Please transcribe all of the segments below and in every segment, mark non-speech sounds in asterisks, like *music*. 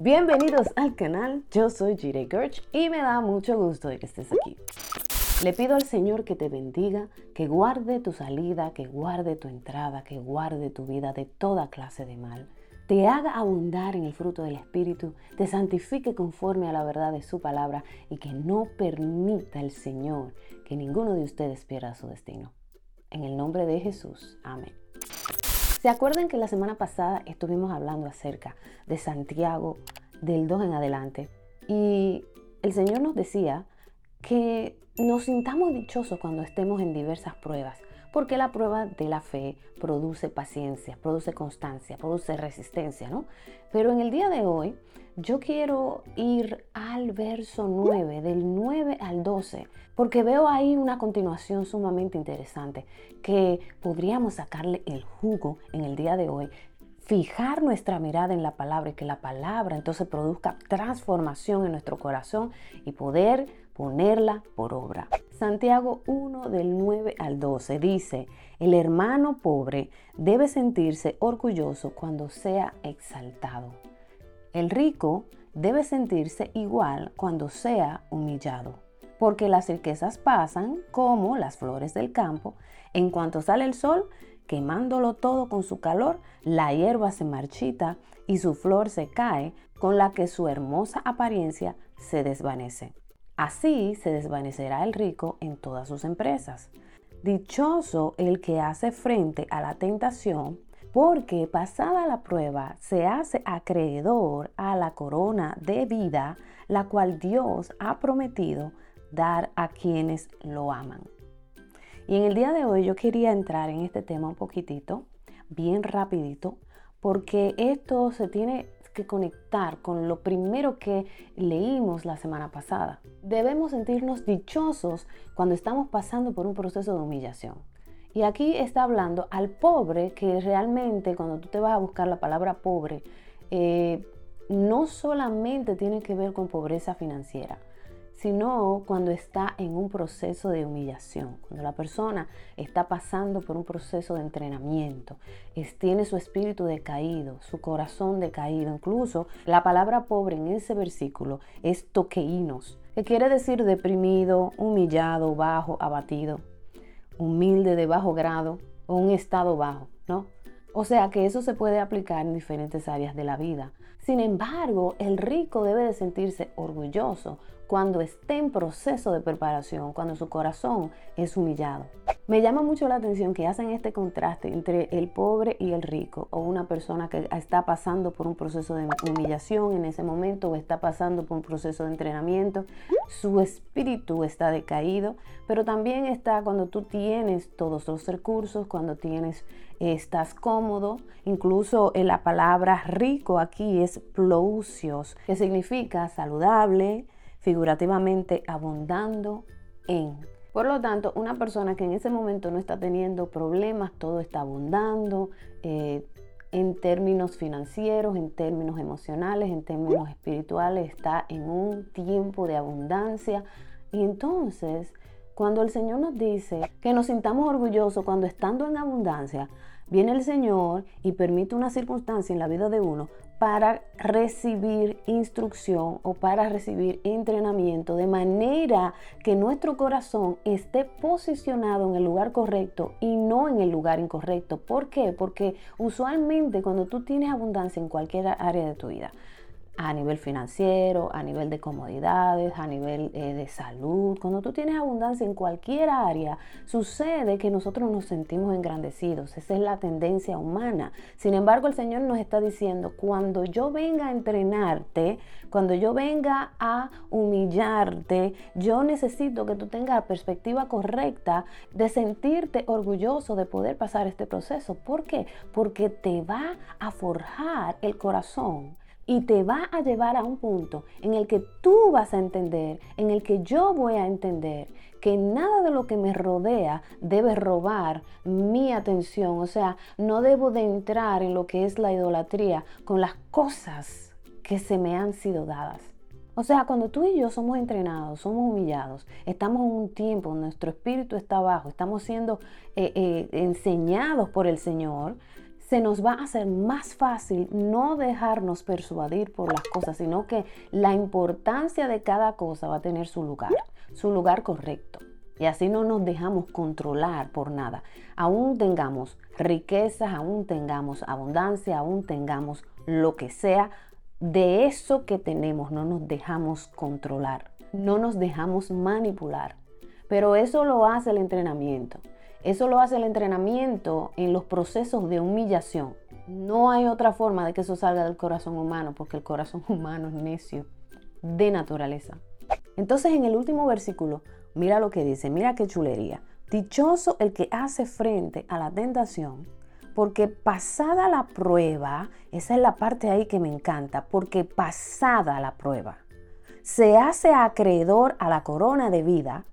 Bienvenidos al canal, yo soy Jire Gerch y me da mucho gusto que estés aquí. Le pido al Señor que te bendiga, que guarde tu salida, que guarde tu entrada, que guarde tu vida de toda clase de mal, te haga abundar en el fruto del Espíritu, te santifique conforme a la verdad de su palabra y que no permita el Señor que ninguno de ustedes pierda su destino. En el nombre de Jesús, amén. ¿Se acuerdan que la semana pasada estuvimos hablando acerca de Santiago del 2 en adelante? Y el Señor nos decía que nos sintamos dichosos cuando estemos en diversas pruebas, porque la prueba de la fe produce paciencia, produce constancia, produce resistencia, ¿no? Pero en el día de hoy yo quiero ir al verso 9, del 9 al 12, porque veo ahí una continuación sumamente interesante que podríamos sacarle el jugo en el día de hoy, fijar nuestra mirada en la palabra y que la palabra entonces produzca transformación en nuestro corazón y poder ponerla por obra. Santiago 1 del 9 al 12 dice, el hermano pobre debe sentirse orgulloso cuando sea exaltado el rico debe sentirse igual cuando sea humillado, porque las riquezas pasan como las flores del campo. En cuanto sale el sol, quemándolo todo con su calor, la hierba se marchita y su flor se cae, con la que su hermosa apariencia se desvanece. Así se desvanecerá el rico en todas sus empresas. Dichoso el que hace frente a la tentación porque pasada la prueba se hace acreedor a la corona de vida, la cual Dios ha prometido dar a quienes lo aman. Y en el día de hoy yo quería entrar en este tema un poquitito, bien rapidito, porque esto se tiene conectar con lo primero que leímos la semana pasada. Debemos sentirnos dichosos cuando estamos pasando por un proceso de humillación. Y aquí está hablando al pobre que realmente cuando tú te vas a buscar la palabra pobre, eh, no solamente tiene que ver con pobreza financiera, sino cuando está en un proceso de humillación, cuando la persona está pasando por un proceso de entrenamiento, tiene su espíritu decaído, su corazón decaído. Incluso la palabra pobre en ese versículo es toqueinos, que quiere decir deprimido, humillado, bajo, abatido humilde de bajo grado o un estado bajo, ¿no? O sea que eso se puede aplicar en diferentes áreas de la vida. Sin embargo, el rico debe de sentirse orgulloso cuando esté en proceso de preparación, cuando su corazón es humillado. Me llama mucho la atención que hacen este contraste entre el pobre y el rico, o una persona que está pasando por un proceso de humillación en ese momento, o está pasando por un proceso de entrenamiento, su espíritu está decaído, pero también está cuando tú tienes todos los recursos, cuando tienes, estás cómodo, incluso en la palabra rico aquí es plousios, que significa saludable, figurativamente abundando en. Por lo tanto, una persona que en ese momento no está teniendo problemas, todo está abundando eh, en términos financieros, en términos emocionales, en términos espirituales, está en un tiempo de abundancia. Y entonces, cuando el Señor nos dice que nos sintamos orgullosos cuando estando en abundancia, viene el Señor y permite una circunstancia en la vida de uno para recibir instrucción o para recibir entrenamiento de manera que nuestro corazón esté posicionado en el lugar correcto y no en el lugar incorrecto. ¿Por qué? Porque usualmente cuando tú tienes abundancia en cualquier área de tu vida, a nivel financiero, a nivel de comodidades, a nivel eh, de salud. Cuando tú tienes abundancia en cualquier área, sucede que nosotros nos sentimos engrandecidos. Esa es la tendencia humana. Sin embargo, el Señor nos está diciendo, cuando yo venga a entrenarte, cuando yo venga a humillarte, yo necesito que tú tengas la perspectiva correcta de sentirte orgulloso de poder pasar este proceso. ¿Por qué? Porque te va a forjar el corazón y te va a llevar a un punto en el que tú vas a entender, en el que yo voy a entender que nada de lo que me rodea debe robar mi atención. O sea, no debo de entrar en lo que es la idolatría con las cosas que se me han sido dadas. O sea, cuando tú y yo somos entrenados, somos humillados, estamos en un tiempo, nuestro espíritu está bajo, estamos siendo eh, eh, enseñados por el Señor, se nos va a hacer más fácil no dejarnos persuadir por las cosas, sino que la importancia de cada cosa va a tener su lugar, su lugar correcto. Y así no nos dejamos controlar por nada. Aún tengamos riquezas, aún tengamos abundancia, aún tengamos lo que sea, de eso que tenemos no nos dejamos controlar, no nos dejamos manipular. Pero eso lo hace el entrenamiento. Eso lo hace el entrenamiento en los procesos de humillación. No hay otra forma de que eso salga del corazón humano, porque el corazón *laughs* humano es necio de naturaleza. Entonces en el último versículo, mira lo que dice, mira qué chulería. Dichoso el que hace frente a la tentación, porque pasada la prueba, esa es la parte ahí que me encanta, porque pasada la prueba, se hace acreedor a la corona de vida,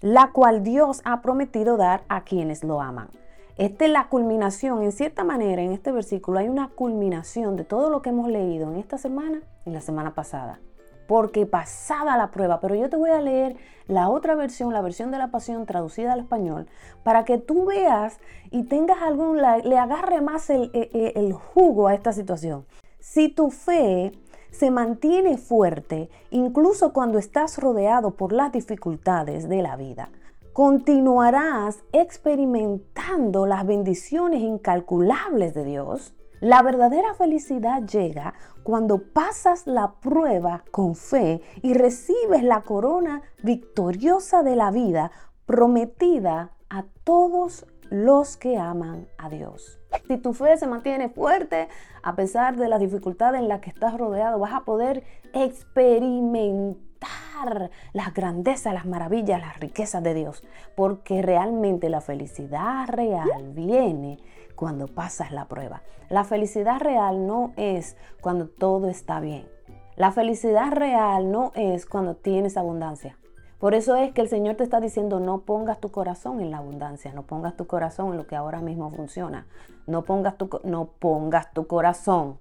la cual Dios ha prometido dar a quienes lo aman. Esta es la culminación, en cierta manera, en este versículo hay una culminación de todo lo que hemos leído en esta semana y la semana pasada porque pasada la prueba, pero yo te voy a leer la otra versión, la versión de la pasión traducida al español, para que tú veas y tengas algún, le agarre más el, el, e, el jugo a esta situación. Si tu fe se mantiene fuerte, incluso cuando estás rodeado por las dificultades de la vida, continuarás experimentando las bendiciones incalculables de Dios la verdadera felicidad llega cuando pasas la prueba con fe y recibes la corona victoriosa de la vida prometida a todos los que aman a Dios. Si tu fe se mantiene fuerte, a pesar de las dificultades en las que estás rodeado, vas a poder experimentar las grandezas, las maravillas, las riquezas de Dios. Porque realmente la felicidad real viene cuando pasas la prueba. La felicidad real no es cuando todo está bien. La felicidad real no es cuando tienes abundancia. Por eso es que el Señor te está diciendo no pongas tu corazón en la abundancia, no pongas tu corazón en lo que ahora mismo funciona. No pongas tu, no pongas tu corazón,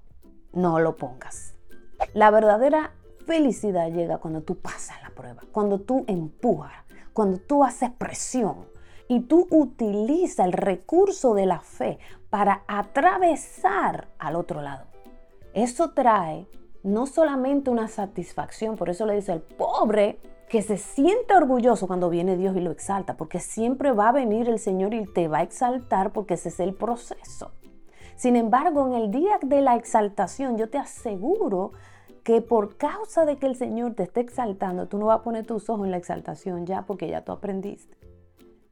no lo pongas. La verdadera felicidad llega cuando tú pasas la prueba, cuando tú empujas, cuando tú haces presión, y tú utilizas el recurso de la fe para atravesar al otro lado. Eso trae no solamente una satisfacción, por eso le dice el pobre que se siente orgulloso cuando viene Dios y lo exalta, porque siempre va a venir el Señor y te va a exaltar porque ese es el proceso. Sin embargo, en el día de la exaltación, yo te aseguro que por causa de que el Señor te esté exaltando, tú no vas a poner tus ojos en la exaltación ya porque ya tú aprendiste.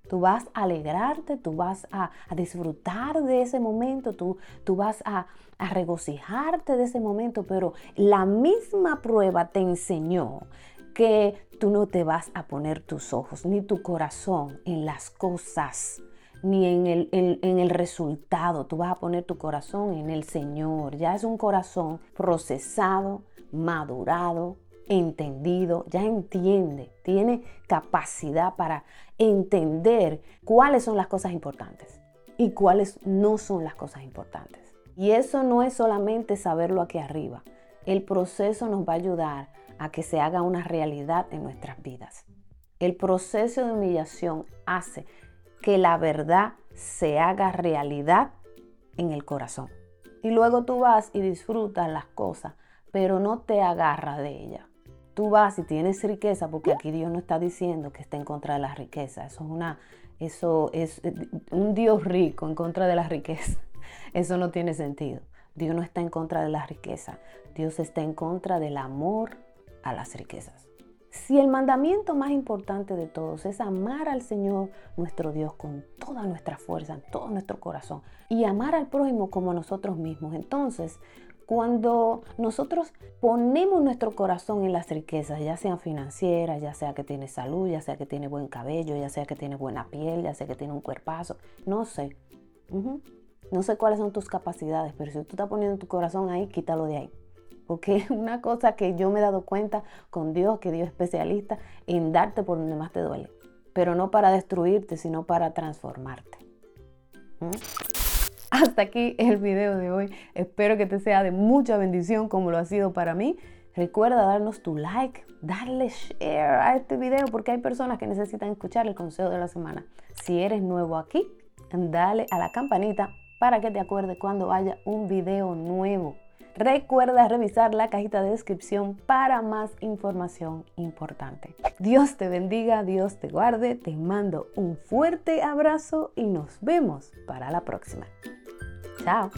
Tú vas a alegrarte, tú vas a, disfrutar de ese momento, tú, tú vas a, a regocijarte de ese momento, pero la misma prueba te enseñó que tú no te vas a poner tus ojos ni tu corazón en las cosas ni en el, en el, resultado. Tú vas a poner tu corazón en el Señor. Ya es un corazón procesado, madurado, entendido, ya entiende, tiene capacidad para entender cuáles son las cosas importantes y cuáles no son las cosas importantes. Y eso no es solamente saberlo aquí arriba. El proceso nos va a ayudar a que se haga una realidad en nuestras vidas. El proceso de humillación hace que la verdad se haga realidad en el corazón. Y luego tú vas y disfrutas las cosas, pero no te agarras de ellas. Tú vas y tienes riqueza, porque aquí Dios no está diciendo que esté en contra de la riqueza. Eso es una, eso es eh, un Dios rico en contra de la riqueza. *laughs* Eso no tiene sentido. Dios no está en contra de la riqueza. Dios está en contra del amor a las riquezas. Si el mandamiento más importante de todos es amar al Señor nuestro Dios con toda nuestra fuerza, en todo nuestro corazón y amar al prójimo como nosotros mismos, entonces cuando nosotros ponemos nuestro corazón en las riquezas, ya sean financieras, ya sea que tiene salud, ya sea que tiene buen cabello, ya sea que tiene buena piel, ya sea que tiene un cuerpazo, no sé. No sé cuáles son tus capacidades, pero si tú estás poniendo tu corazón ahí, quítalo de ahí. Porque *laughs* una cosa que yo me he dado cuenta con Dios, que Dios es especialista en darte por donde más te duele. Pero no para destruirte, sino para transformarte. Hasta aquí el video de hoy. Espero que te sea de mucha bendición como lo ha sido para mí. Recuerda darnos tu like, darle share a este video porque hay personas que necesitan escuchar el consejo de la semana. Si eres nuevo aquí, dale a la campanita para que te acuerdes cuando haya un video nuevo. Recuerda revisar la cajita de descripción para más información importante. Dios te bendiga, Dios te guarde, te mando un fuerte abrazo y nos vemos para la próxima. Chao.